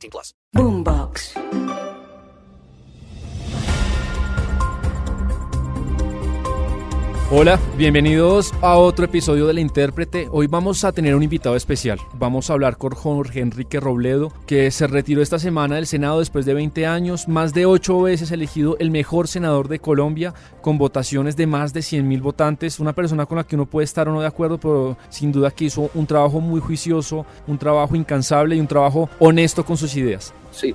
18 plus. Boombox. Hola, bienvenidos a otro episodio de La Intérprete. Hoy vamos a tener un invitado especial. Vamos a hablar con Jorge Enrique Robledo, que se retiró esta semana del Senado después de 20 años, más de 8 veces elegido el mejor senador de Colombia, con votaciones de más de 100 mil votantes. Una persona con la que uno puede estar o no de acuerdo, pero sin duda que hizo un trabajo muy juicioso, un trabajo incansable y un trabajo honesto con sus ideas. Sí,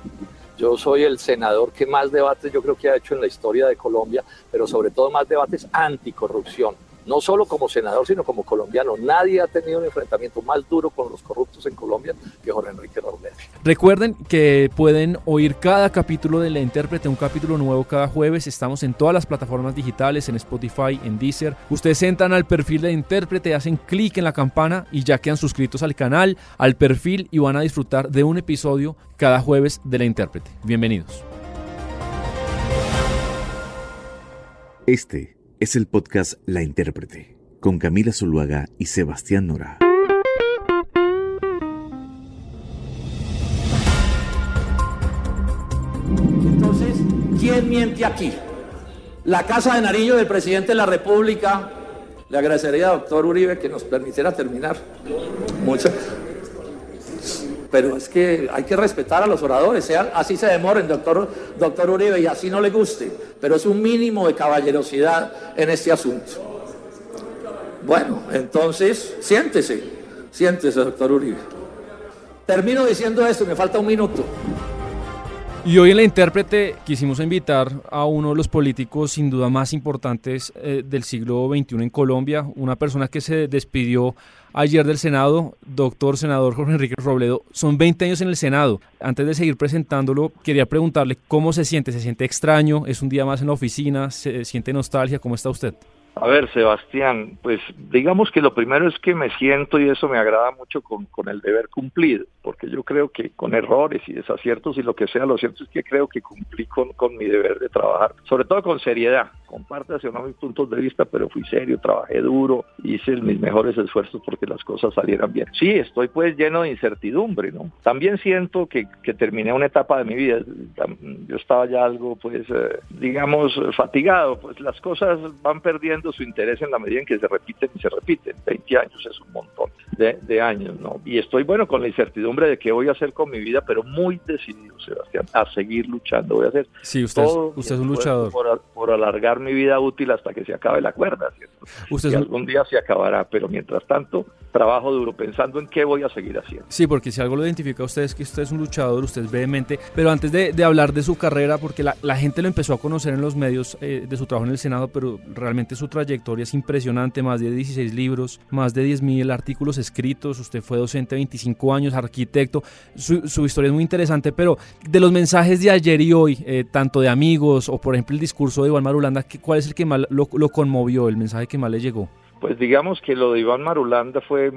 yo soy el senador que más debates yo creo que ha hecho en la historia de Colombia, pero sobre todo más debates anticorrupción. No solo como senador, sino como colombiano. Nadie ha tenido un enfrentamiento más duro con los corruptos en Colombia que Jorge Enrique. Recuerden que pueden oír cada capítulo de La Intérprete, un capítulo nuevo cada jueves. Estamos en todas las plataformas digitales, en Spotify, en Deezer. Ustedes entran al perfil de Intérprete, hacen clic en la campana y ya quedan suscritos al canal, al perfil y van a disfrutar de un episodio cada jueves de La Intérprete. Bienvenidos. Este es el podcast La Intérprete, con Camila Zuluaga y Sebastián Nora. ¿Quién miente aquí? La Casa de Nariño del presidente de la República. Le agradecería doctor Uribe que nos permitiera terminar. Muchas. Pero es que hay que respetar a los oradores, sean, así se demoren, doctor, doctor Uribe, y así no le guste. Pero es un mínimo de caballerosidad en este asunto. Bueno, entonces, siéntese, siéntese, doctor Uribe. Termino diciendo esto, me falta un minuto. Y hoy en la intérprete quisimos invitar a uno de los políticos sin duda más importantes eh, del siglo XXI en Colombia, una persona que se despidió ayer del Senado, doctor senador Jorge Enrique Robledo. Son 20 años en el Senado. Antes de seguir presentándolo, quería preguntarle cómo se siente. ¿Se siente extraño? ¿Es un día más en la oficina? ¿Se siente nostalgia? ¿Cómo está usted? A ver, Sebastián, pues digamos que lo primero es que me siento y eso me agrada mucho con, con, el deber cumplido, porque yo creo que con errores y desaciertos y lo que sea, lo cierto es que creo que cumplí con, con mi deber de trabajar, sobre todo con seriedad. Comparte hacia uno mis puntos de vista, pero fui serio, trabajé duro, hice mis mejores esfuerzos porque las cosas salieran bien. Sí, estoy pues lleno de incertidumbre, ¿no? También siento que, que terminé una etapa de mi vida, yo estaba ya algo, pues, eh, digamos, fatigado, pues las cosas van perdiendo su interés en la medida en que se repiten y se repiten. 20 años es un montón de, de, años, ¿no? Y estoy, bueno, con la incertidumbre de qué voy a hacer con mi vida, pero muy decidido, Sebastián, a seguir luchando. Voy a hacer sí, usted, todo usted es un luchador. Por, por, alargar mi vida útil hasta que se acabe la cuerda, ¿cierto? Usted y algún día se acabará, pero mientras tanto, trabajo duro pensando en qué voy a seguir haciendo. Sí, porque si algo lo identifica a usted es que usted es un luchador, usted es vehemente, pero antes de, de hablar de su carrera, porque la, la, gente lo empezó a conocer en los medios eh, de su trabajo en el Senado, pero realmente su trayectoria es impresionante, más de 16 libros, más de 10.000 artículos escritos, usted fue docente 25 años, arquitecto, su, su, historia es muy interesante, pero de los mensajes de ayer y hoy, eh, tanto de amigos o por ejemplo el discurso de Iván Marulanda, ¿cuál es el que más lo, lo conmovió, el mensaje que más le llegó? Pues digamos que lo de Iván Marulanda fue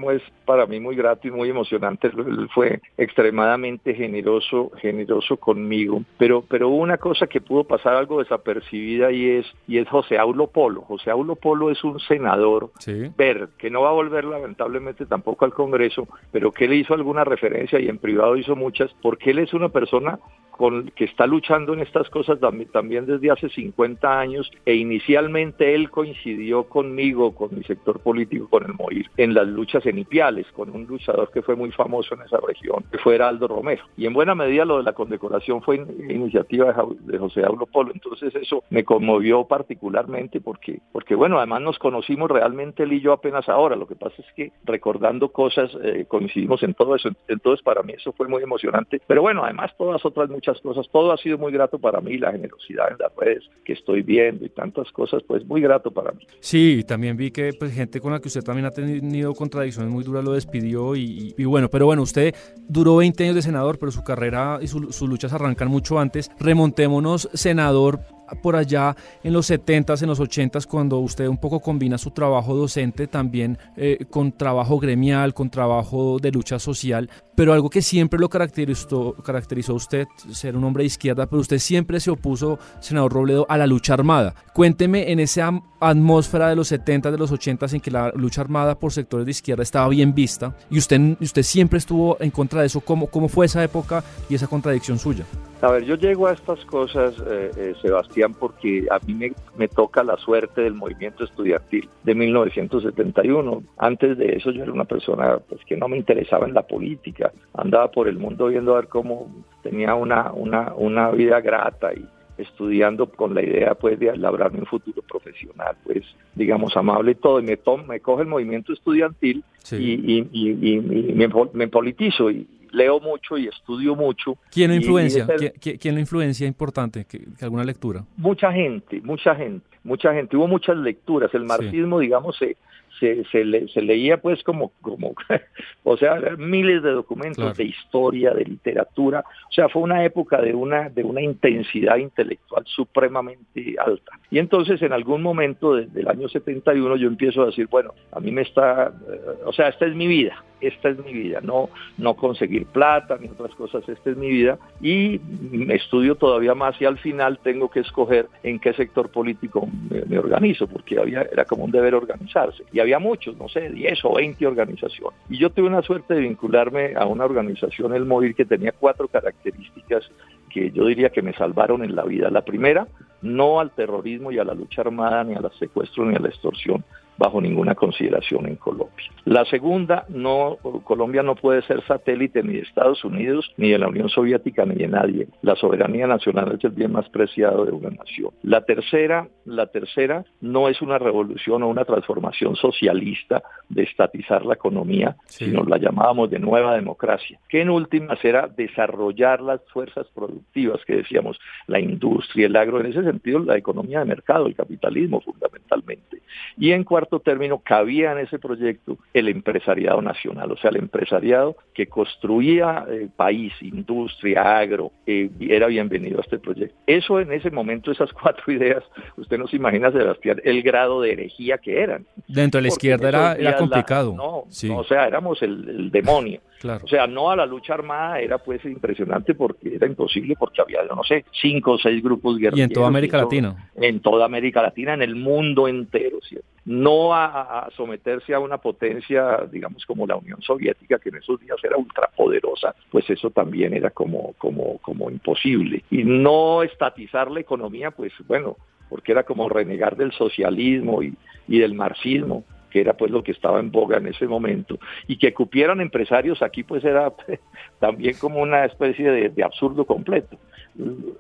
para mí muy grato y muy emocionante. Él fue extremadamente generoso, generoso conmigo. Pero, pero una cosa que pudo pasar algo desapercibida y es, y es José Aulo Polo. José Aulo Polo es un senador sí. ver que no va a volver lamentablemente tampoco al Congreso, pero que él hizo alguna referencia y en privado hizo muchas, porque él es una persona con, que está luchando en estas cosas también desde hace 50 años e inicialmente él coincidió conmigo, con mi sector político, con el MOIR, en las luchas en Ipiales, con un luchador que fue muy famoso en esa región, que fue Heraldo Romero. Y en buena medida lo de la condecoración fue iniciativa de José Aulo Polo, entonces eso me conmovió particularmente porque, porque bueno, además nos conocimos realmente él y yo apenas ahora, lo que pasa es que recordando cosas eh, coincidimos en todo eso, entonces para mí eso fue muy emocionante, pero bueno, además todas otras muchas cosas, todo ha sido muy grato para mí, la generosidad en las redes que estoy viendo y tantas cosas, pues muy grato para mí. Sí, también vi que pues gente con la que usted también ha tenido contradicciones muy duras lo despidió y, bueno, pero bueno, usted duró 20 años de senador, pero su carrera y sus luchas arrancan mucho antes. Remontémonos, senador, por allá en los 70s, en los 80s, cuando usted un poco combina su trabajo docente también eh, con trabajo gremial, con trabajo de lucha social, pero algo que siempre lo caracterizó, caracterizó a usted, ser un hombre de izquierda, pero usted siempre se opuso, senador Robledo, a la lucha armada. Cuénteme en esa atmósfera de los 70s, de los 80s, en que la lucha armada por sectores de izquierda estaba bien vista, y usted, usted siempre estuvo en contra de eso, ¿cómo, cómo fue esa época y esa contradicción suya? A ver, yo llego a estas cosas, eh, eh, Sebastián, porque a mí me, me, toca la suerte del movimiento estudiantil de 1971. Antes de eso yo era una persona pues, que no me interesaba en la política, andaba por el mundo viendo a ver cómo tenía una, una, una vida grata y estudiando con la idea pues de labrarme un futuro profesional, pues digamos amable y todo, y me, me coge el movimiento estudiantil y, y, me, me politizo y leo mucho y estudio mucho. ¿Quién lo influencia? ¿Quién, lo influencia importante? ¿Que, ¿Alguna lectura? Mucha gente, mucha gente, mucha gente. Hubo muchas lecturas. El marxismo, digamos, se, se, se, leía pues como, como o sea, miles de documentos de historia, de literatura, o sea, fue una época de una, de una intensidad intelectual supremamente alta. Y entonces en algún momento desde el año 71 yo empiezo a decir, bueno, a mí me está, eh, o sea, esta es mi vida, esta es mi vida, no, no conseguir plata ni otras cosas, esta es mi vida y me estudio todavía más y al final tengo que escoger en qué sector político me, organizo, porque había, era como un deber organizarse. Y había muchos, no sé, 10 o 20 organizaciones. Y yo tuve una suerte de vincularme a una organización, el móvil, que tenía cuatro características que yo diría que me salvaron en la vida. La primera, no al terrorismo y a la lucha armada, ni al secuestro, ni a la extorsión, bajo ninguna consideración en Colombia. La segunda, no, Colombia no puede ser satélite ni de Estados Unidos, ni de la Unión Soviética, ni de nadie. La soberanía nacional es el bien más preciado de una nación. La tercera, la tercera no es una revolución o una transformación socialista de estatizar la economía, sino la llamábamos de nueva democracia, que en últimas era desarrollar las fuerzas productivas que decíamos, la industria, el agro, en ese sentido la economía de mercado, el capitalismo fundamentalmente. Y en cuarto término, cabía en ese proyecto el empresariado nacional, o sea, el empresariado que construía eh, país, industria, agro, eh, era bienvenido a este proyecto. Eso en ese momento, esas cuatro ideas, usted no se imagina, Sebastián, el grado de herejía que eran. Dentro de la izquierda era, era complicado. no, o sea, éramos el demonio. O sea, no a la lucha armada era pues impresionante porque era imposible porque había, no sé, cinco o seis grupos guerrilleros. Y en toda América Latina. En toda América Latina, en el mundo entero, ¿cierto? No a, someterse a una potencia, digamos, como la Unión Soviética, que en esos días era ultrapoderosa, pues eso también era como, como, como imposible. Y no estatizar la economía, pues bueno, porque era como renegar del socialismo y, y del marxismo que era pues lo que estaba en boga en ese momento, y que cupieran empresarios aquí pues era también como una especie de, absurdo completo.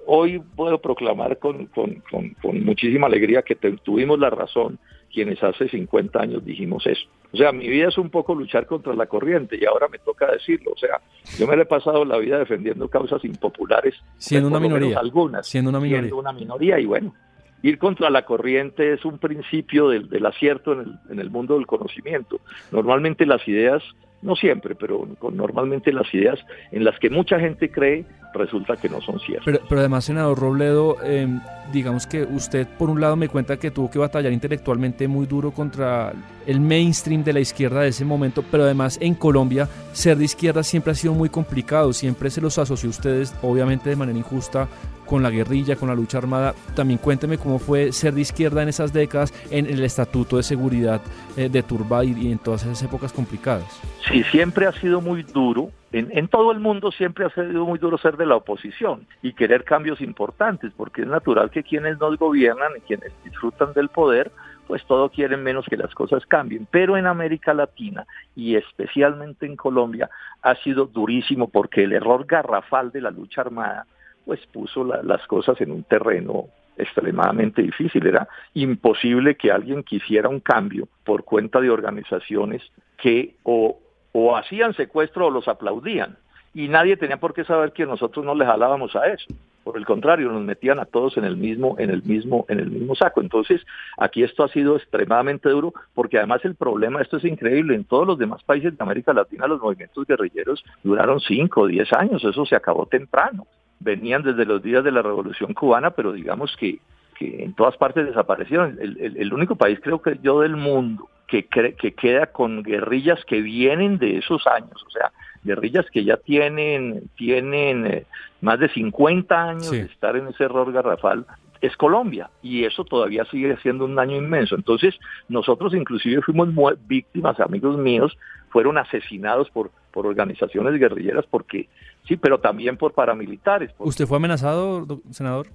Hoy puedo proclamar con, con, con, muchísima alegría que tuvimos la razón quienes hace 50 años dijimos eso. O sea, mi vida es un poco luchar contra la corriente y ahora me toca decirlo. O sea, yo me he pasado la vida defendiendo causas impopulares. Siendo una minoría. Algunas. Siendo una minoría. Siendo una minoría y bueno, ir contra la corriente es un principio del, acierto en el, en el, mundo del conocimiento. Normalmente las ideas, no siempre, pero normalmente las ideas en las que mucha gente cree resulta que no son ciertas. Pero, pero además, senador Robledo, em, digamos que usted por un lado me cuenta que tuvo que batallar intelectualmente muy duro contra el mainstream de la izquierda de ese momento, pero además en Colombia ser de izquierda siempre ha sido muy complicado, siempre se los asoció a ustedes, obviamente de manera injusta, con la guerrilla, con la lucha armada. También cuénteme cómo fue ser de izquierda en esas décadas, en el estatuto de seguridad eh, de Turba y en todas esas épocas complicadas. Sí, siempre ha sido muy duro en, todo el mundo siempre ha sido muy duro ser de la oposición y querer cambios importantes, porque es natural que quienes nos gobiernan y quienes disfrutan del poder, pues todo quieren menos que las cosas cambien. Pero en América Latina y especialmente en Colombia ha sido durísimo porque el error garrafal de la lucha armada pues puso las cosas en un terreno extremadamente difícil. Era imposible que alguien quisiera un cambio por cuenta de organizaciones que o o hacían secuestro o los aplaudían. Y nadie tenía por qué saber que nosotros no les jalábamos a eso. Por el contrario, nos metían a todos en el mismo, en el mismo, en el mismo saco. Entonces, aquí esto ha sido extremadamente duro, porque además el problema, esto es increíble, en todos los demás países de América Latina los movimientos guerrilleros duraron 5 o 10 años, eso se acabó temprano. Venían desde los días de la Revolución Cubana, pero digamos que, que en todas partes desaparecieron. El, el único país, creo que yo, del mundo que, que queda con guerrillas que vienen de esos años, o sea, guerrillas que ya tienen, tienen eh, más de 50 años de estar en ese error garrafal, es Colombia y eso todavía sigue siendo un daño inmenso. Entonces, nosotros inclusive fuimos víctimas, amigos míos, fueron asesinados por, por organizaciones guerrilleras porque, sí, pero también por paramilitares. ¿Usted fue amenazado, senador?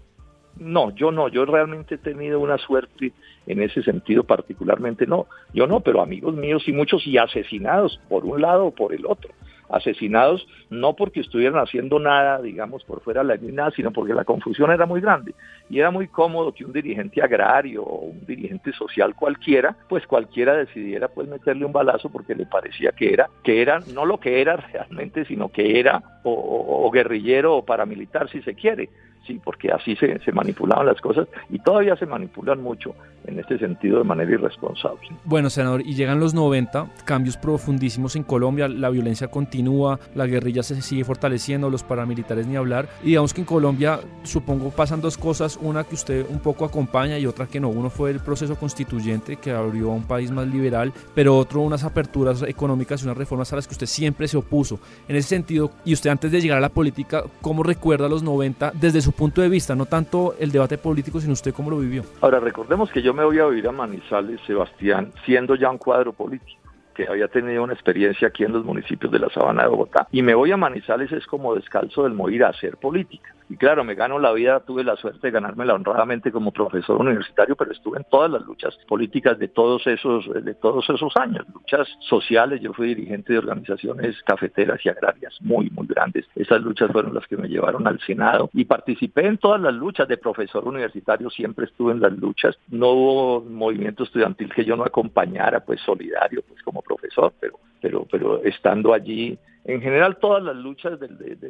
No, yo no, yo realmente he tenido una suerte en ese sentido particularmente, no, yo no, pero amigos míos y muchos y asesinados por un lado o por el otro asesinados no porque estuvieran haciendo nada, digamos, por fuera de la línea, sino porque la confusión era muy grande. Y era muy cómodo que un dirigente agrario o un dirigente social cualquiera, pues cualquiera decidiera pues meterle un balazo porque le parecía que era, que era no lo que era realmente, sino que era o guerrillero o paramilitar si se quiere sí, porque así se, se, manipulaban las cosas y todavía se manipulan mucho en este sentido de manera irresponsable. Bueno, senador, y llegan los 90, cambios profundísimos en Colombia, la violencia continúa, la guerrilla se sigue fortaleciendo, los paramilitares ni hablar, y digamos que en Colombia supongo pasan dos cosas, una que usted un poco acompaña y otra que no, uno fue el proceso constituyente que abrió a un país más liberal, pero otro unas aperturas económicas y unas reformas a las que usted siempre se opuso. En ese sentido, y usted antes de llegar a la política, ¿cómo recuerda los 90 desde su punto de vista, no tanto el debate político, sino usted cómo lo vivió. Ahora, recordemos que yo me voy a vivir a Manizales, Sebastián, siendo ya un cuadro político que había tenido una experiencia aquí en los municipios de la Sabana de Bogotá. Y me voy a Manizales es como descalzo del morir a hacer política. Y claro, me gano la vida, tuve la suerte de ganármela honradamente como profesor universitario, pero estuve en todas las luchas políticas de todos esos, de todos esos años, luchas sociales. Yo fui dirigente de organizaciones cafeteras y agrarias muy, muy grandes. Esas luchas fueron las que me llevaron al Senado y participé en todas las luchas de profesor universitario, siempre estuve en las luchas. No hubo movimiento estudiantil que yo no acompañara, pues solidario, pues como profesor, pero, pero, pero estando allí en general todas las luchas de,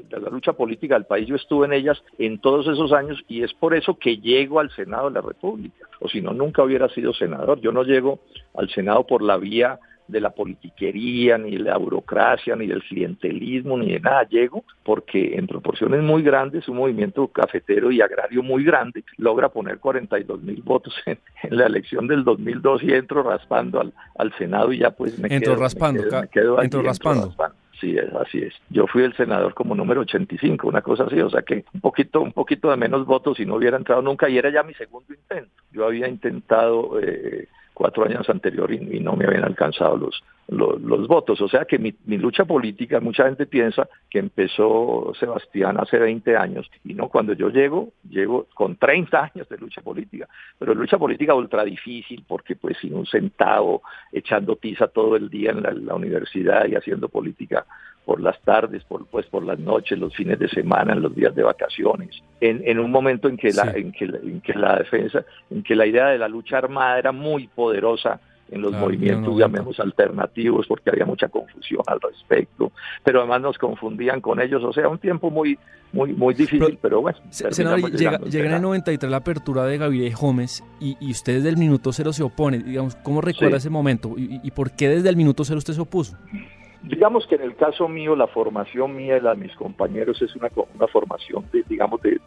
la lucha política del país, yo estuve en ellas en todos esos años y es por eso que llego al Senado de la República, o si no, nunca hubiera sido senador. Yo no llego al Senado por la vía de la politiquería, ni de la burocracia, ni del clientelismo, ni de nada. Llego porque en proporciones muy grandes, un movimiento cafetero y agrario muy grande logra poner 42 mil votos en, la elección del 2002 y entro raspando al, al Senado y ya pues me entro raspando, me quedo, entro raspando. Sí, es, así es. Yo fui el senador como número 85, una cosa así, o sea que un poquito, un poquito de menos votos y no hubiera entrado nunca y era ya mi segundo intento. Yo había intentado eh, cuatro años anterior y, no me habían alcanzado los, los, votos. O sea que mi, lucha política, mucha gente piensa que empezó Sebastián hace 20 años y no, cuando yo llego, llego con 30 años de lucha política, pero lucha política ultra difícil porque pues sin un centavo, echando tiza todo el día en la universidad y haciendo política por las tardes, por, pues por las noches, los fines de semana, en los días de vacaciones, en, en un momento en que, la, en, que, en que la defensa, en que la idea de la lucha armada era muy poderosa en los movimientos, llamemos alternativos, porque había mucha confusión al respecto, pero además nos confundían con ellos, o sea, un tiempo muy muy muy difícil, pero, bueno. Senador, llega, llega en el 93 la apertura de Gabriel Gómez y, y, usted desde el minuto cero se opone, digamos, ¿cómo recuerda ese momento? ¿Y, ¿Y por qué desde el minuto cero usted se opuso? Digamos que en el caso mío, la formación mía y la de mis compañeros es una, una formación, de, digamos, de,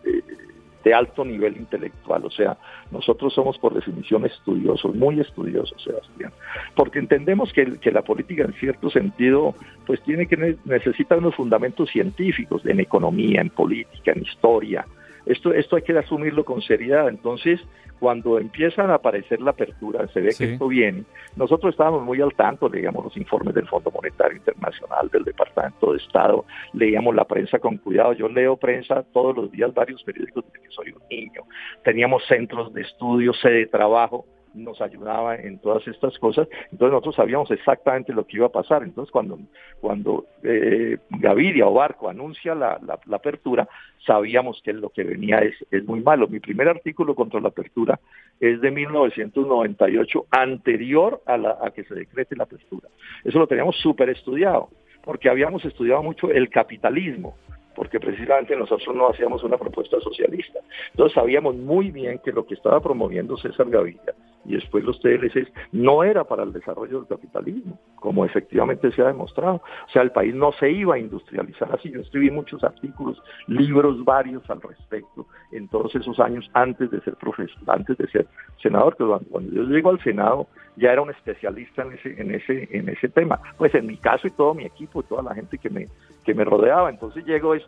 alto nivel intelectual. O sea, nosotros somos por definición estudiosos, muy estudiosos, Sebastián, porque entendemos que, que la política en cierto sentido, pues tiene que necesitar unos fundamentos científicos en economía, en política, en historia, esto, esto hay que asumirlo con seriedad. Entonces, cuando empiezan a aparecer la apertura, se ve que esto viene. Nosotros estábamos muy al tanto, leíamos los informes del Fondo Monetario Internacional, del Departamento de Estado, leíamos la prensa con cuidado. Yo leo prensa todos los días, varios periódicos desde que soy un niño. Teníamos centros de estudio, sede de trabajo nos ayudaba en todas estas cosas, entonces nosotros sabíamos exactamente lo que iba a pasar. Entonces cuando, cuando eh, Gaviria o Barco anuncia la, la, apertura, sabíamos que lo que venía es, es muy malo. Mi primer artículo contra la apertura es de 1998, anterior a, la, a que se decrete la apertura. Eso lo teníamos súper estudiado, porque habíamos estudiado mucho el capitalismo porque precisamente nosotros no hacíamos una propuesta socialista. Entonces sabíamos muy bien que lo que estaba promoviendo César Gaviria y después los TLCs no era para el desarrollo del capitalismo, como efectivamente se ha demostrado. O sea, el país no se iba a industrializar así. Yo escribí muchos artículos, libros varios al respecto en todos esos años antes de ser profesor, antes de ser senador, que cuando yo llego al Senado ya era un especialista en ese, en ese, en ese tema. Pues en mi caso y todo mi equipo y toda la gente que me, que me rodeaba. Entonces llego es,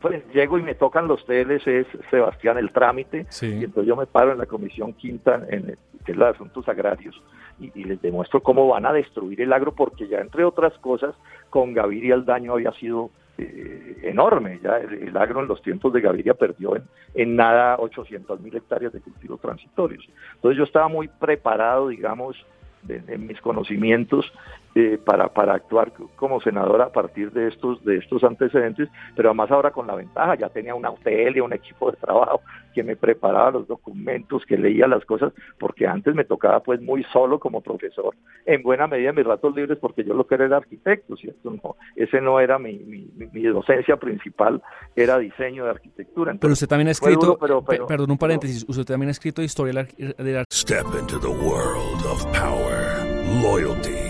pues llego y me tocan los TLCs, Sebastián, el trámite, y entonces yo me paro en la comisión quinta, en que es la de asuntos agrarios, y, les demuestro cómo van a destruir el agro, porque ya entre otras cosas, con Gaviria el daño había sido eh, enorme, ya el, agro en los tiempos de Gaviria perdió en, en nada 800 mil hectáreas de cultivos transitorios. Entonces yo estaba muy preparado, digamos, en mis conocimientos eh, para, para actuar como senador a partir de estos, de estos antecedentes, pero además ahora con la ventaja, ya tenía una UTL, un equipo de trabajo que me preparaba los documentos, que leía las cosas, porque antes me tocaba pues muy solo como profesor, en buena medida mis ratos libres, porque yo lo que era era arquitecto, ¿cierto? No, ese no era mi, mi, docencia principal, era diseño de arquitectura. pero usted también ha escrito, perdón un paréntesis, usted también ha escrito historia de la... Step into the world of power, loyalty.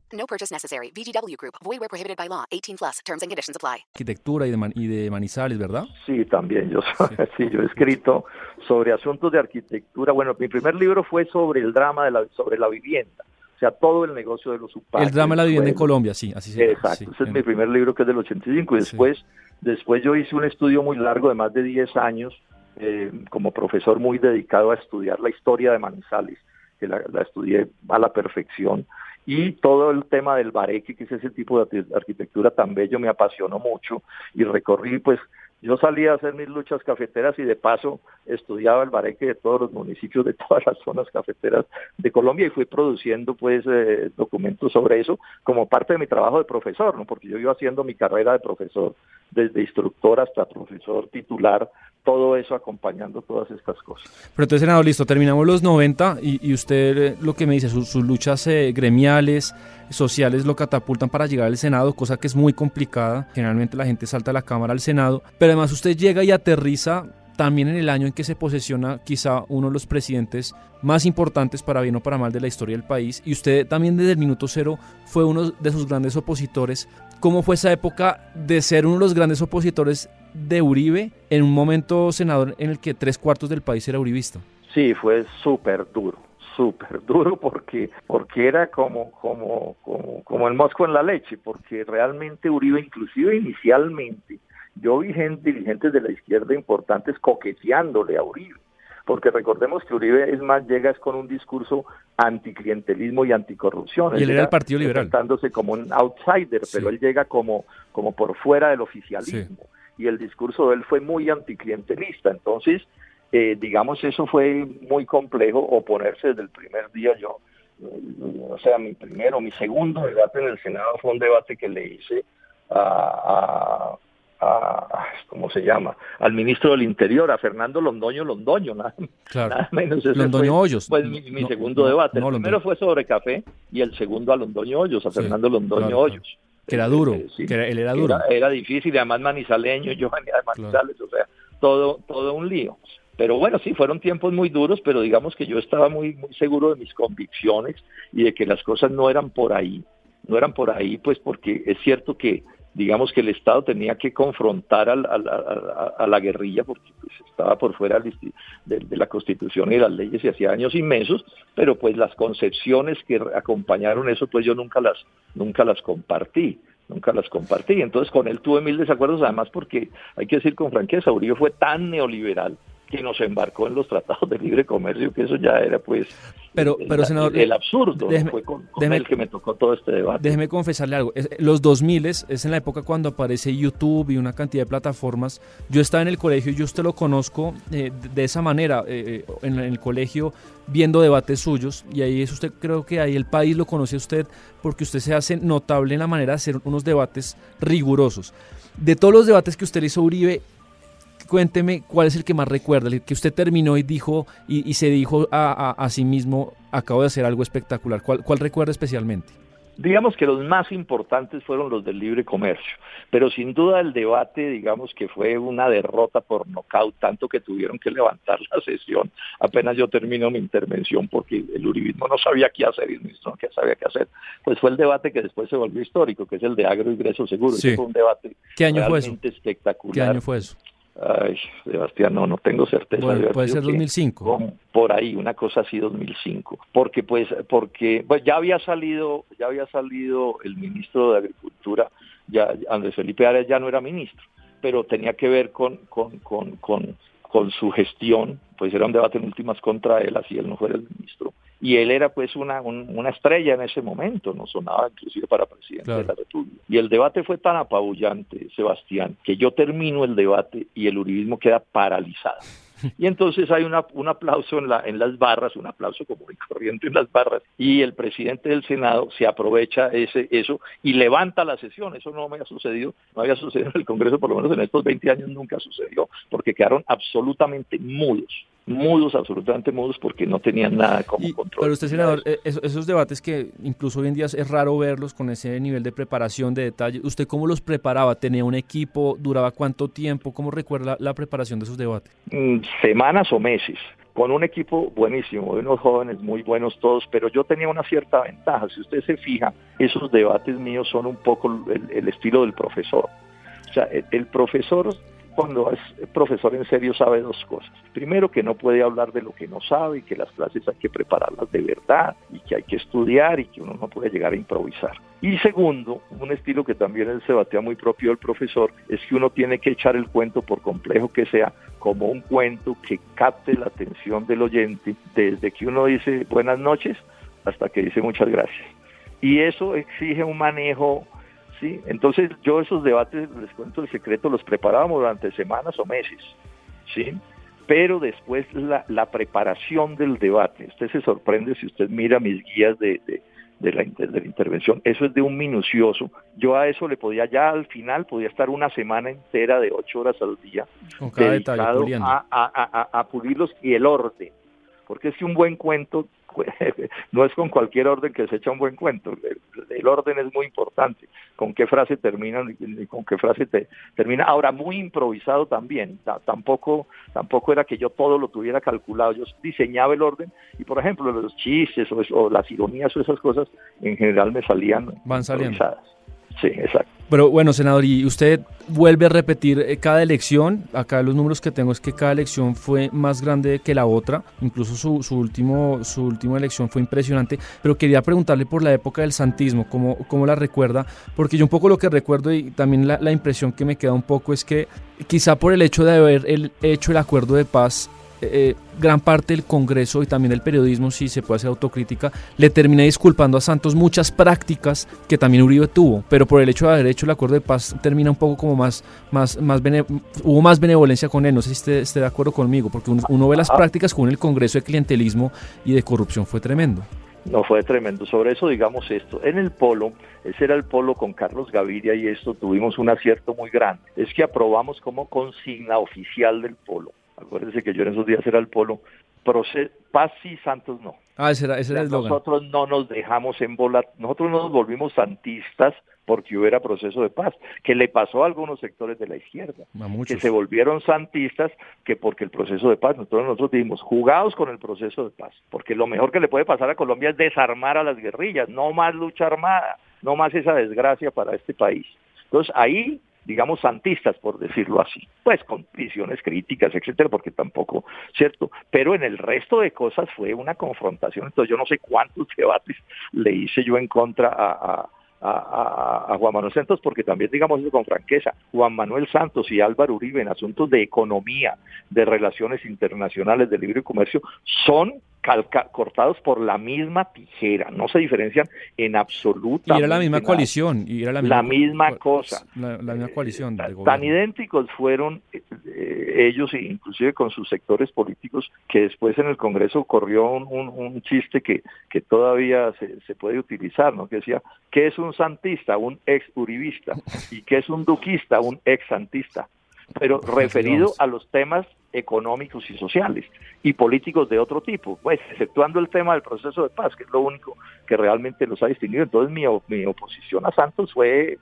No purchase necessary. VGW Group. Void where prohibited by law. 18 plus. Terms and conditions apply. Arquitectura y de, y de Manizales, ¿verdad? Sí, también. Yo, sí. yo he escrito sobre asuntos de arquitectura. Bueno, mi primer libro fue sobre el drama de la, sobre la vivienda. O sea, todo el negocio de los subparques. El drama de la vivienda en Colombia, sí, así se Exacto. Ese es mi primer libro que es del 85. Y después, después yo hice un estudio muy largo de más de 10 años eh, como profesor muy dedicado a estudiar la historia de Manizales, que la, la estudié a la perfección y todo el tema del bareque, que es ese tipo de arquitectura tan bello, me apasionó mucho. Y recorrí, pues yo salía a hacer mis luchas cafeteras y de paso estudiaba el bareque de todos los municipios de todas las zonas cafeteras de Colombia y fui produciendo pues eh, documentos sobre eso como parte de mi trabajo de profesor, ¿no? porque yo iba haciendo mi carrera de profesor desde instructor hasta profesor titular todo eso acompañando todas estas cosas. Pero entonces, senador, listo, terminamos los 90 y, usted eh, lo que me dice, sus, luchas eh, gremiales, sociales lo catapultan para llegar al Senado, cosa que es muy complicada. Generalmente la gente salta a la Cámara al Senado, pero además usted llega y aterriza también en el año en que se posesiona quizá uno de los presidentes más importantes para bien o para mal de la historia del país y usted también desde el minuto cero fue uno de sus grandes opositores. ¿Cómo fue esa época de ser uno de los grandes opositores de Uribe en un momento senador en el que tres cuartos del país era uribista? Sí, fue súper duro, súper duro porque porque era como como como como el mosco en la leche, porque realmente Uribe inclusive inicialmente yo vi gente, dirigentes de la izquierda importantes coqueteándole a Uribe porque recordemos que Uribe es más llega es con un discurso anticlientelismo y anticorrupción. Y él, era el Partido Liberal. Presentándose como un outsider, pero él llega como, como por fuera del oficialismo y el discurso de él fue muy anticlientelista. Entonces, eh, digamos, eso fue muy complejo oponerse desde el primer día. Yo, o sea, mi primero, mi segundo debate en el Senado fue un debate que le hice a, a, ¿cómo se llama? Al ministro del Interior, a Fernando Londoño Londoño, nada, menos. Londoño Hoyos. Pues mi, segundo debate. el primero fue sobre café y el segundo a Londoño Hoyos, a Fernando Londoño Hoyos que era duro, que él era duro. Era, difícil, además manizaleño, yo venía de Manizales, o sea, todo, todo un lío. Pero bueno, sí, fueron tiempos muy duros, pero digamos que yo estaba muy, muy seguro de mis convicciones y de que las cosas no eran por ahí, no eran por ahí, pues porque es cierto que digamos que el Estado tenía que confrontar a, la guerrilla porque pues, estaba por fuera de, la Constitución y las leyes y hacía años inmensos, pero pues las concepciones que acompañaron eso, pues yo nunca las, nunca las compartí nunca las compartí. Entonces con él tuve mil desacuerdos, además porque hay que decir con franqueza, Uribe fue tan neoliberal que nos embarcó en los tratados de libre comercio, que eso ya era pues Pero, pero el, senador, el absurdo déjeme- fue con, con déjeme- el que me tocó todo este debate. Déjeme confesarle algo. Los 2000 es, en la época cuando aparece YouTube y una cantidad de plataformas. Yo estaba en el colegio y yo usted lo conozco eh, de, esa manera, eh, eh, en, el colegio viendo debates suyos y ahí es usted, creo que ahí el país lo conoce a usted porque usted se hace notable en la manera de hacer unos debates rigurosos. De todos los debates que usted le hizo Uribe, cuénteme cuál es el que más recuerda, el que usted terminó y dijo y, y se dijo a, a- a sí mismo, acabo de hacer algo espectacular. ¿Cuál, cuál recuerda especialmente? Digamos que los más importantes fueron los del libre comercio, pero sin duda el debate, digamos que fue una derrota por nocaut, tanto que tuvieron que levantar la sesión apenas yo termino mi intervención porque el uribismo no sabía qué hacer y el ministro no sabía qué hacer. Pues fue el debate que después se volvió histórico, que es el de agroingreso seguro. Sí. Ese fue un debate ¿Qué año fue eso? realmente espectacular. ¿Qué año fue eso? Ay, Sebastián, no, no tengo certeza. Bueno, puede ser que- 2005. con- por ahí, una cosa así 2005. Porque pues, porque pues, ya había salido, ya había salido el ministro de Agricultura, ya Andrés Felipe Arias ya no era ministro, pero tenía que ver con, con, con, con, con su gestión, pues era un debate en últimas contra él, así él no fuera el ministro. Y él era pues una, un- una estrella en ese momento, no sonaba inclusive para presidente Claro. de la República. Y el debate fue tan apabullante, Sebastián, que yo termino el debate y el uribismo queda paralizado. Y entonces hay una, un aplauso en, la, en las barras, un aplauso común y corriente en las barras, y el presidente del Senado se aprovecha ese, eso y levanta la sesión. Eso no me ha sucedido, no había sucedido en el Congreso, por lo menos en estos 20 años nunca sucedió, porque quedaron absolutamente mudos, mudos, absolutamente mudos, porque no tenían nada como Y- control. pero usted, senador, eh, esos, esos debates que incluso hoy en día es raro verlos con ese nivel de preparación, de detalle, ¿usted cómo los preparaba? ¿Tenía un equipo? ¿Duraba cuánto tiempo? ¿Cómo recuerda la preparación de esos debates? mm, semanas o meses, con un equipo buenísimo, de unos jóvenes muy buenos todos, pero yo tenía una cierta ventaja. Si usted se fija, esos debates míos son un poco el, el estilo del profesor. O sea, el, el profesor cuando es profesor en serio sabe dos cosas. Primero, que no puede hablar de lo que no sabe y que las clases hay que prepararlas de verdad y que hay que estudiar y que uno no puede llegar a improvisar. Y segundo, un estilo que también se batea muy propio del profesor, es que uno tiene que echar el cuento, por complejo que sea, como un cuento que capte la atención del oyente desde que uno dice buenas noches hasta que dice muchas gracias. Y eso exige un manejo ¿sí? Entonces yo esos debates, les cuento el secreto, los preparábamos durante semanas o meses, ¿sí? Pero después la, la preparación del debate, usted se sorprende si usted mira mis guías de, de, de la, inter- de la intervención, eso es de un minucioso. Yo a eso le podía, ya al final, podía estar una semana entera de ocho horas al día Con cada detalle, dedicado a, a, a, a- a pulirlos y el orden. Porque es que un buen cuento no es con cualquier orden que se echa un buen cuento. El, el orden es muy importante. Con qué frase termina y con qué frase te, termina. Ahora, muy improvisado también. Ta- tampoco, tampoco era que yo todo lo tuviera calculado. Yo diseñaba el orden y, por ejemplo, los chistes o, eso- o las ironías o esas cosas, en general me salían Van saliendo. improvisadas. Sí, exacto. Pero bueno, senador, y usted vuelve a repetir eh, cada elección. Acá los números que tengo es que cada elección fue más grande que la otra. Incluso su, su último, su última elección fue impresionante. Pero quería preguntarle por la época del santismo, ¿cómo, cómo la recuerda? Porque yo un poco lo que recuerdo y también la, la impresión que me queda un poco es que quizá por el hecho de haber el, hecho el acuerdo de paz, eh, gran parte del Congreso y también el periodismo, si se puede hacer autocrítica, le terminé disculpando a Santos muchas prácticas que también Uribe tuvo, pero por el hecho de haber hecho el acuerdo de paz termina un poco como más, más, más bene- hubo más benevolencia con él, no sé si esté, esté de acuerdo conmigo, porque uno, uno ve las prácticas con el Congreso de clientelismo y de corrupción fue tremendo. No, fue tremendo. Sobre eso digamos esto. En el polo, ese era el polo con Carlos Gaviria y esto tuvimos un acierto muy grande. Es que aprobamos como consigna oficial del polo. Acuérdense que yo en esos días era el polo. proce- Paz y Santos no. Ah, ese era, ese era el eslogan. Nosotros no nos dejamos embolar, nosotros no nos volvimos santistas porque hubiera proceso de paz, que le pasó a algunos sectores de la izquierda, que se volvieron santistas que porque el proceso de paz, nosotros nosotros dijimos, jugados con el proceso de paz, porque lo mejor que le puede pasar a Colombia es desarmar a las guerrillas, no más lucha armada, no más esa desgracia para este país. Entonces ahí digamos, santistas, por decirlo así, pues con visiones críticas, etcétera, porque tampoco, ¿cierto? Pero en el resto de cosas fue una confrontación, entonces yo no sé cuántos debates le hice yo en contra a, a a, Juan Manuel Santos, porque también digamos eso con franqueza, Juan Manuel Santos y Álvaro Uribe en asuntos de economía, de relaciones internacionales, de libre comercio, son calca, cortados por la misma tijera, no se diferencian en absoluta. Y era la misma coalición, y era la misma, la misma cosa. La, misma coalición. tan idénticos fueron eh, ellos, inclusive con sus sectores políticos, que después en el Congreso corrió un, chiste que, que todavía se, se, puede utilizar, ¿no? que decía, ¿qué es un santista? Un ex uribista. ¿Y qué es un duquista? Un ex santista pero referido a los temas económicos y sociales y políticos de otro tipo, pues exceptuando el tema del proceso de paz, que es lo único que realmente los ha distinguido. Entonces mi, mi oposición a Santos fue,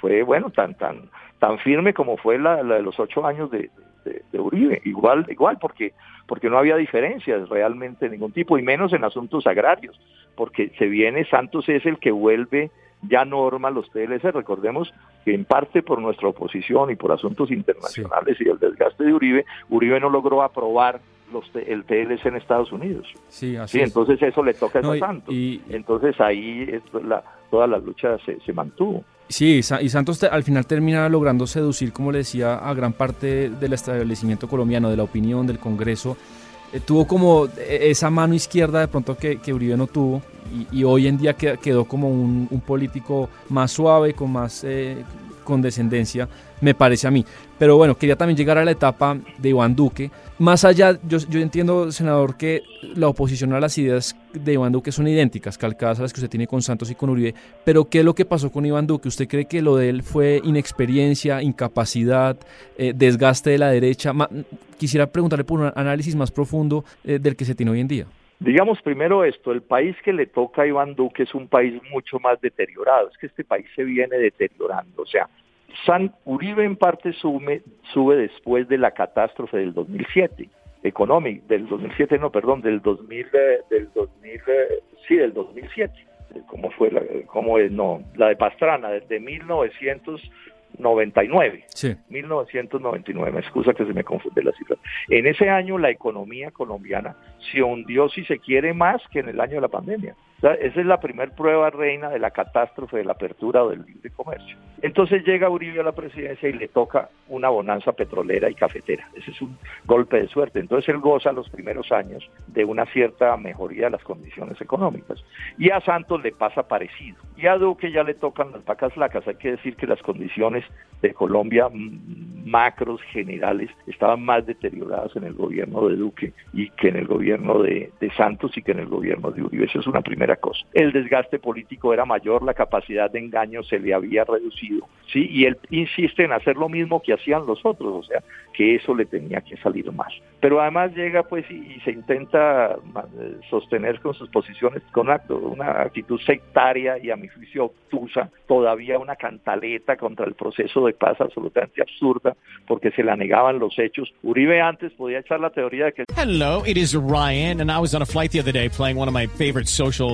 fue bueno, tan, tan, tan firme como fue la, de los ocho años de, de, Uribe, igual, igual, porque, porque no había diferencias realmente de ningún tipo, y menos en asuntos agrarios, porque se viene, Santos es el que vuelve ya norma los TLC. Recordemos que en parte por nuestra oposición y por asuntos internacionales y el desgaste de Uribe, Uribe no logró aprobar los el TLC en Estados Unidos. Sí, así entonces eso le toca a Santos. Y, entonces ahí la, toda la lucha se, se mantuvo. Sí, y Santos al final termina logrando seducir, como le decía, a gran parte del establecimiento colombiano, de la opinión del Congreso. Eh, tuvo como eh, esa mano izquierda de pronto que, que Uribe no tuvo y, hoy en día quedó como un, político más suave, con más eh, condescendencia, me parece a mí. Pero bueno, quería también llegar a la etapa de Iván Duque. Más allá, yo, yo entiendo, senador, que la oposición a las ideas de Iván Duque son idénticas, calcadas a las que usted tiene con Santos y con Uribe, pero ¿qué es lo que pasó con Iván Duque? ¿Usted cree que lo de él fue inexperiencia, incapacidad, eh, desgaste de la derecha? quisiera preguntarle por un análisis más profundo eh, del que se tiene hoy en día. Digamos primero esto, el país que le toca a Iván Duque es un país mucho más deteriorado, es que este país se viene deteriorando, o sea, San Uribe en parte sube, sube después de la catástrofe del 2007, económico, del 2007 no, perdón, del 2000, eh, del 2000, eh, sí, del 2007, ¿cómo fue la, cómo es? No, la de Pastrana, desde 1900 99, sí. 1999, me excusa que se me confunde la cifra. En ese año la economía colombiana se hundió, si se quiere, más que en el año de la pandemia. Esa es la primera prueba reina de la catástrofe de la apertura o del libre comercio. Entonces llega Uribe a la presidencia y le toca una bonanza petrolera y cafetera. Ese es un golpe de suerte. Entonces él goza los primeros años de una cierta mejoría de las condiciones económicas. Y a Santos le pasa parecido. Y a Duque ya le tocan las vacas flacas. Hay que decir que las condiciones de Colombia macros generales estaban más deterioradas en el gobierno de Duque y que en el gobierno de, Santos y que en el gobierno de Uribe. Esa es una primera cosa. El desgaste político era mayor, la capacidad de engaño se le había reducido, ¿sí? Y él insiste en hacer lo mismo que hacían los otros, o sea, que eso le tenía que salir mal. Pero además llega pues y, se intenta eh, sostener con sus posiciones con una actitud sectaria y a mi juicio obtusa, todavía una cantaleta contra el proceso de paz absolutamente absurda porque se la negaban los hechos. Uribe antes podía echar la teoría de que Hello, it is Ryan and I was on a flight the other day playing one of my favorite social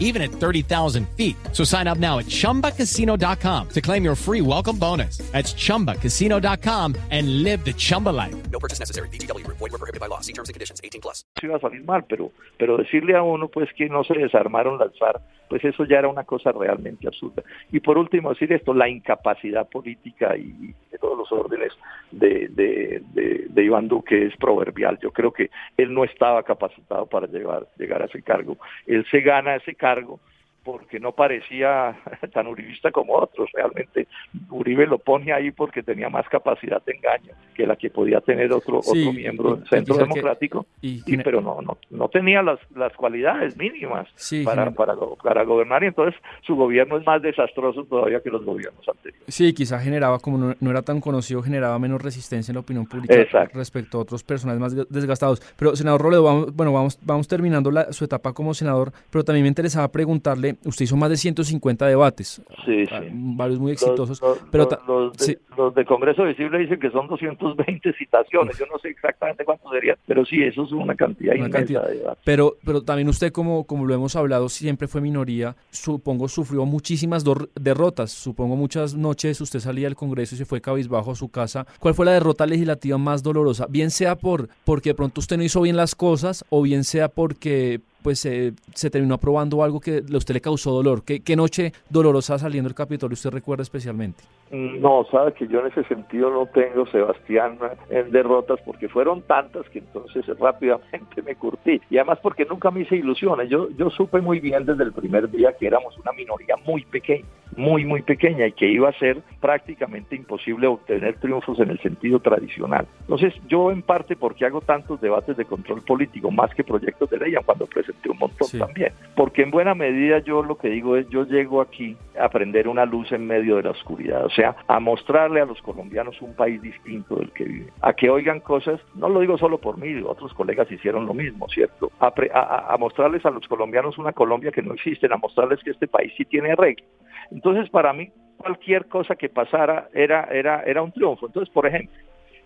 even at 30,000 feet. So sign up now at ChumbaCasino.com to claim your free welcome bonus. That's ChumbaCasino.com and live the Chumba life. No purchase necessary. BGW. Void were prohibited by law. See terms and conditions. 18 plus. Iba a salir mal, pero, pero decirle a uno pues que no se desarmaron las FARC, pues eso ya era una cosa realmente absurda. Y por último decir esto, la incapacidad política y de todos los órdenes de, de, de, de Iván Duque es proverbial. Yo creo que él no estaba capacitado para llegar, llegar a ese cargo. Él se gana ese cargo cargo porque no parecía tan uribista como otros. Realmente Uribe lo pone ahí porque tenía más capacidad de engaño que la que podía tener otro, otro miembro del Centro Democrático, y, pero no, no, no tenía las, las cualidades mínimas para, para, para, gobernar y entonces su gobierno es más desastroso todavía que los gobiernos anteriores. Sí, quizá generaba, como no, era tan conocido, generaba menos resistencia en la opinión pública respecto a otros personajes más desgastados. Pero, senador Roledo, vamos, bueno, vamos, vamos terminando la, su etapa como senador, pero también me interesaba preguntarle usted hizo más de 150 debates, sí, ah, varios muy exitosos. Los, pero los, de, Congreso Visible dicen que son 220 citaciones, yo no sé exactamente cuánto sería, pero sí, eso es una cantidad una cantidad. de debates. Pero, pero también usted, como, como lo hemos hablado, siempre fue minoría, supongo sufrió muchísimas derrotas, supongo muchas noches usted salía del Congreso y se fue cabizbajo a su casa. ¿Cuál fue la derrota legislativa más dolorosa? Bien sea por porque de pronto usted no hizo bien las cosas o bien sea porque pues se terminó aprobando algo que a usted le causó dolor. ¿Qué, qué noche dolorosa saliendo del Capitolio usted recuerda especialmente? Mm, No, sabe que yo en ese sentido no tengo, Sebastián, en derrotas porque fueron tantas que entonces rápidamente me curtí. Y además porque nunca me hice ilusiones. Yo, yo supe muy bien desde el primer día que éramos una minoría muy pequeña, muy, muy pequeña y que iba a ser prácticamente imposible obtener triunfos en el sentido tradicional. Entonces yo en parte porque hago tantos debates de control político más que proyectos de ley, cuando presenté un montón Sí. también. Porque en buena medida yo lo que digo es yo llego aquí a prender una luz en medio de la oscuridad, o sea, a mostrarle a los colombianos un país distinto del que vive, a que oigan cosas, no lo digo solo por mí, otros colegas hicieron lo mismo, ¿cierto? A mostrarles a los colombianos una Colombia que no existe, a mostrarles que este país sí tiene reglas. Entonces, para mí, cualquier cosa que pasara era, era, era un triunfo. Entonces, por ejemplo,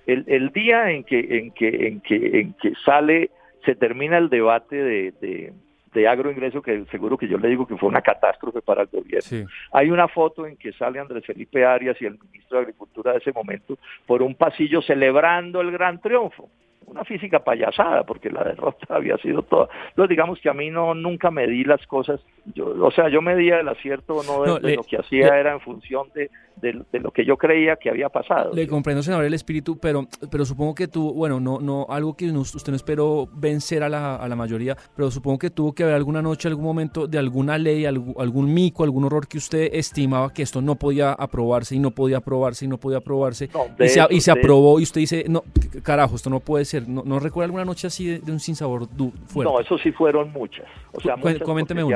el, el día en que, en que, en que, en que sale, se termina el debate de, de, de agroingreso, que seguro que yo le digo que fue una catástrofe para el gobierno. Sí. Hay una foto en que sale Andrés Felipe Arias y el ministro de Agricultura de ese momento por un pasillo celebrando el gran triunfo. Una física payasada, porque la derrota había sido toda. Entonces, digamos que a mí no nunca medí las cosas. Yo, o sea, yo medía el acierto o no de, No, de le- lo que hacía le- era en función de, de, de lo que yo creía que había pasado. Le comprendo, senador, el espíritu, pero, pero supongo que tuvo, bueno, no, no, algo que usted no esperó vencer a la, a la mayoría, pero supongo que tuvo que haber alguna noche, algún momento de alguna ley, algún, algún mico, algún horror que usted estimaba que esto no podía aprobarse y no podía aprobarse y no podía aprobarse No, y, se, eso, y se aprobó y usted dice, no, carajo, esto no puede ser. ¿No, no recuerda alguna noche así de, un sinsabor fuerte? No, eso sí fueron muchas. O sea, muchas coménteme se.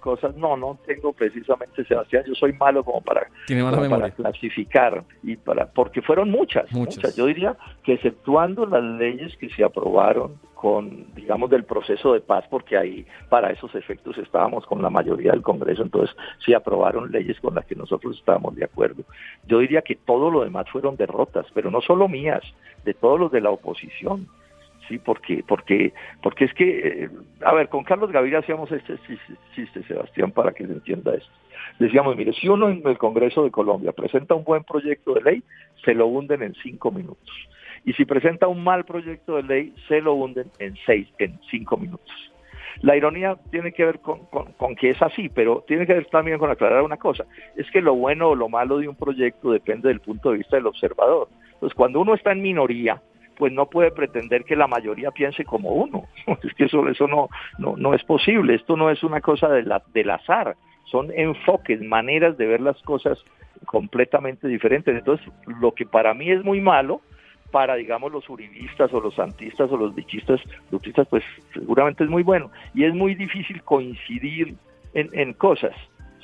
Cosas. No, no tengo precisamente, Sebastián, yo soy malo como para, como para clasificar y para porque fueron muchas, Muchas. muchas. Yo diría que exceptuando las leyes que se aprobaron con, digamos, del proceso de paz, porque ahí para esos efectos estábamos con la mayoría del Congreso, entonces se aprobaron leyes con las que nosotros estábamos de acuerdo. Yo diría que todo lo demás fueron derrotas, pero no solo mías, de todos los de la oposición sí, porque, porque, porque es que, eh, a ver, con Carlos Gaviria hacíamos este chiste, Sebastián, para que se entienda esto. Decíamos, mire, si uno en el Congreso de Colombia presenta un buen proyecto de ley, se lo hunden en cinco minutos. Y si presenta un mal proyecto de ley, se lo hunden en seis, en cinco minutos. La ironía tiene que ver con que es así, pero tiene que ver también con aclarar una cosa. Es que lo bueno o lo malo de un proyecto depende del punto de vista del observador. Entonces, cuando uno está en minoría, pues no puede pretender que la mayoría piense como uno. Es que eso, eso no, no, no es posible. Esto no es una cosa de la- del azar. Son enfoques, maneras de ver las cosas completamente diferentes. Entonces, lo que para mí es muy malo, para, digamos, los uribistas o los santistas o los luchistas, pues seguramente es muy bueno. Y es muy difícil coincidir en, en cosas.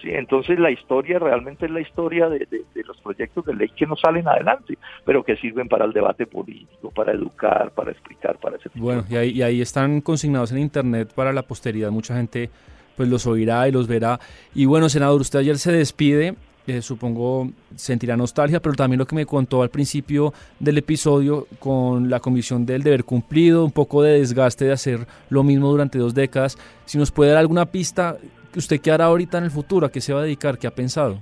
¿Sí? Entonces la historia realmente es la historia de, de- los proyectos de ley que no salen adelante, pero que sirven para el debate político, para educar, para explicar, para ese tipo Bueno, y ahí, están consignados en internet para la posteridad. Mucha gente pues los oirá y los verá. Y bueno, senador, usted ayer se despide. eh, supongo sentirá nostalgia, pero también lo que me contó al principio del episodio con la comisión del deber cumplido, un poco de desgaste de hacer lo mismo durante dos décadas. Si nos puede dar alguna pista usted qué hará ahorita en el futuro, a qué se va a dedicar, qué ha pensado.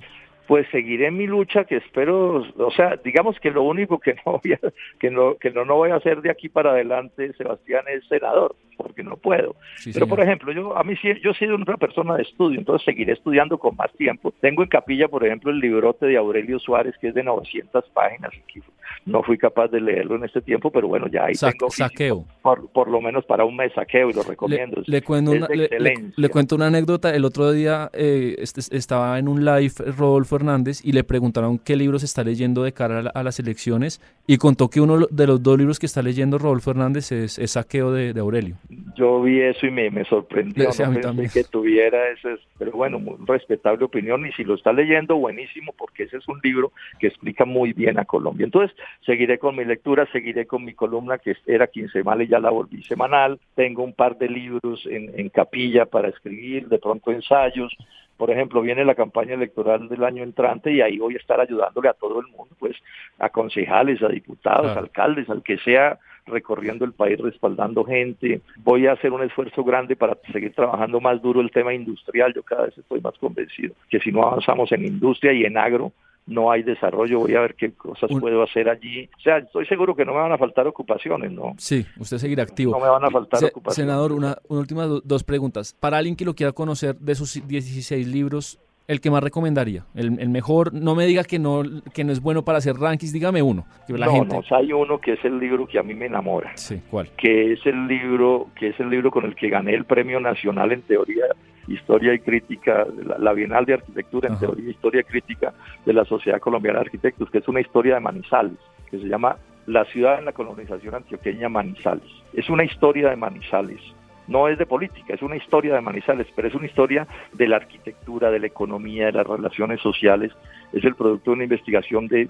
Pues seguiré mi lucha que espero, o sea, digamos que lo único que no voy a, que no, que no, no voy a hacer de aquí para adelante, Sebastián, es senador, porque no puedo. Sí, Pero señor. por ejemplo, yo a mí sí, yo he sido una persona de estudio, entonces seguiré estudiando con más tiempo. Tengo en capilla, por ejemplo, el librote de Aurelio Suárez, que es de 900 páginas, que no fui capaz de leerlo en este tiempo, pero bueno, ya ahí Sa- tengo saqueo. por, por lo menos para un mes saqueo y lo Le, recomiendo. Es- le cuento una, le- le- le cuento una anécdota. El otro día eh, este- estaba en un live Rodolfo Hernández y le preguntaron qué libros está leyendo de cara a, la- a las elecciones y contó que uno de los dos libros que está leyendo Rodolfo Hernández es, es Saqueo de, de Aurelio. Yo vi eso y me, me sorprendió. Sí, no pensé también. que tuviera ese, pero bueno, muy respetable opinión. Y si lo está leyendo, buenísimo, porque ese es un libro que explica muy bien a Colombia. Entonces, seguiré con mi lectura, seguiré con mi columna, que era quincenal y ya la volví semanal. Tengo un par de libros en, en capilla para escribir, de pronto ensayos. Por ejemplo, viene la campaña electoral del año entrante y ahí voy a estar ayudándole a todo el mundo, pues a concejales, a diputados, Claro. alcaldes, al que sea recorriendo el país respaldando gente. Voy a hacer un esfuerzo grande para seguir trabajando más duro el tema industrial. Yo cada vez estoy más convencido que si no avanzamos en industria y en agro, no hay desarrollo, voy a ver qué cosas puedo hacer allí. O sea, estoy seguro que no me van a faltar ocupaciones, ¿no? Sí, usted seguirá activo. No me van a faltar ocupaciones. Senador, una, una última dos preguntas. Para alguien que lo quiera conocer de sus 16 libros, el que más recomendaría, el, mejor, no me diga que no que no es bueno para hacer rankings, dígame uno. Que la no, no, hay uno que es el libro que a mí me enamora. Sí, ¿cuál? Que es el libro, que es el libro con el que gané el Premio Nacional en Teoría, Historia y Crítica, la, Bienal de Arquitectura en Teoría, Historia y Crítica de la Sociedad Colombiana de Arquitectos, que es una historia de Manizales, que se llama La ciudad en la colonización antioqueña Manizales. Es una historia de Manizales no es de política, es una historia de Manizales, pero es una historia de la arquitectura, de la economía, de las relaciones sociales, es el producto de una investigación de,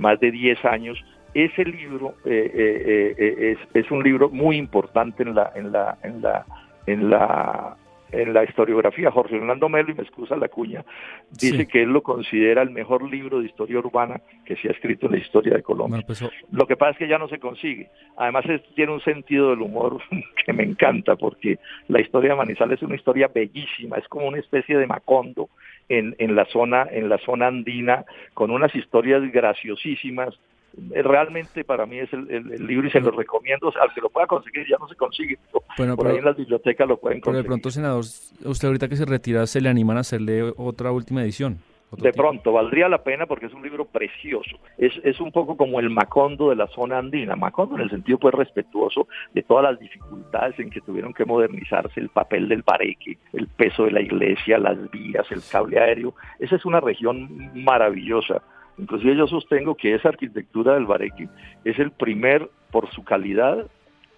más de 10 años. Ese libro eh, eh, eh, es, es, un libro muy importante en la, en la, en la, en la en la historiografía, Jorge Orlando Melo, y me excusa la cuña, dice que él lo considera el mejor libro de historia urbana que se ha escrito en la historia de Colombia. Pues, oh. Lo que pasa es que ya no se consigue. Además tiene un sentido del humor que me encanta, porque la historia de Manizales es una historia bellísima, es como una especie de Macondo en, en, la zona, en la zona andina, con unas historias graciosísimas, realmente para mí es el, libro y se lo recomiendo al que lo pueda conseguir ya no se consigue bueno, por ahí en las bibliotecas lo pueden conseguir pero de pronto senador usted ahorita que se retira se le animan a hacerle otra última edición de pronto, valdría la pena porque es un libro precioso. Es, es un poco como el Macondo de la zona andina. Macondo en el sentido pues respetuoso de todas las dificultades en que tuvieron que modernizarse, el papel del bareque, el peso de la iglesia, las vías, el cable aéreo. Esa es una región maravillosa Inclusive yo sostengo que esa arquitectura del Bareque es el primer, por su calidad,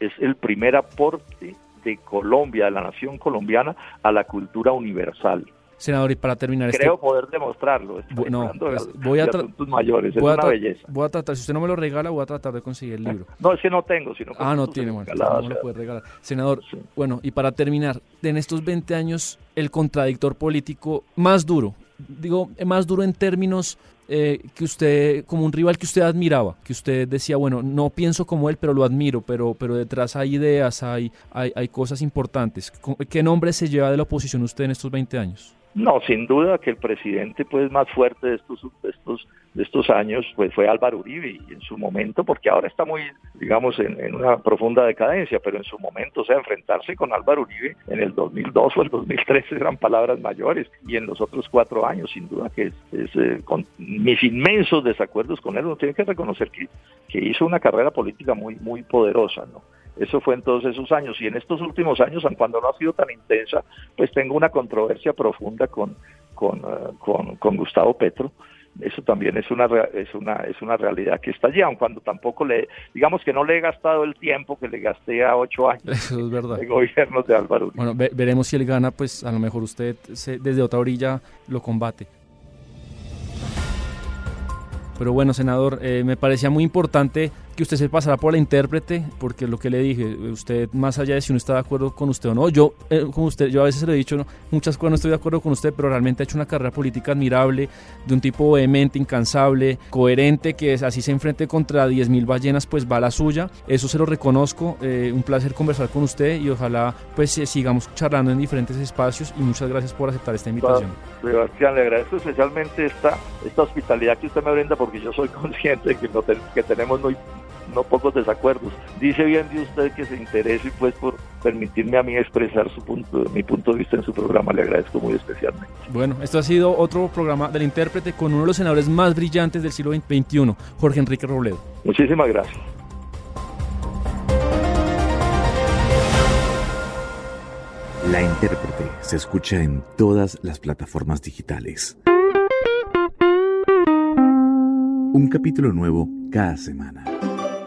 es el primer aporte de Colombia, de la nación colombiana, a la cultura universal. Senador, y para terminar... Este Creo poder demostrarlo. no, pues, voy a mayores, es una belleza. Voy a tratar, si usted no me lo regala, voy a tratar de conseguir el libro. No, es que no tengo, sino Ah, no tiene, bueno, no lo puede regalar. Senador, bueno, y para terminar, en estos 20 años, el contradictor político más duro, digo, más duro en términos eh, que usted, como un rival que usted admiraba, que usted decía, bueno, no pienso como él, pero lo admiro, pero, pero detrás hay ideas, hay, hay, hay cosas importantes. ¿Qué nombre se lleva de la oposición usted en estos 20 años? No, sin duda que el presidente pues más fuerte de estos de estos de estos años pues fue Álvaro Uribe y en su momento porque ahora está muy digamos en, una profunda decadencia, pero en su momento o sea enfrentarse con Álvaro Uribe en el 2002 o el 2013 eran palabras mayores y en los otros cuatro años sin duda que es, eh, con mis inmensos desacuerdos con él uno tiene que reconocer que que hizo una carrera política muy muy poderosa, ¿no? Eso fue en todos esos años. Y en estos últimos años, aun cuando no ha sido tan intensa, pues tengo una controversia profunda con, con, eh, con, Gustavo Petro. Eso también es una, es, una, es una realidad que está allí, aun cuando tampoco le, digamos que no le he gastado el tiempo que le gasté a ocho años Eso es verdad. de gobierno de Álvaro. Bueno, veremos si él gana, pues a lo mejor usted desde otra orilla lo combate. Pero bueno, senador, eh, me parecía muy importante que usted se pasara por la intérprete, porque lo que le dije, usted más allá de si uno está de acuerdo con usted o no, yo eh, con usted, yo a veces le he dicho muchas cosas no estoy de acuerdo con usted, pero realmente ha hecho una carrera política admirable, de un tipo vehemente, incansable, coherente, que así se enfrente contra 10.000 ballenas, pues va la suya. Eso se lo reconozco. Eh, un placer conversar con usted y ojalá pues sigamos charlando en diferentes espacios y muchas gracias por aceptar esta invitación. Sebastián, le agradezco especialmente esta, esta hospitalidad que usted me brinda porque yo soy consciente que, no que tenemos muy, no pocos desacuerdos. Dice bien de usted que se interese pues por permitirme a mí expresar su punto, mi punto de vista en su programa. Le agradezco muy especialmente. Bueno, esto ha sido otro programa del intérprete con uno de los senadores más brillantes del siglo XXI, Jorge Enrique Robledo. Muchísimas gracias. La intérprete se escucha en todas las plataformas digitales. Un capítulo nuevo cada semana.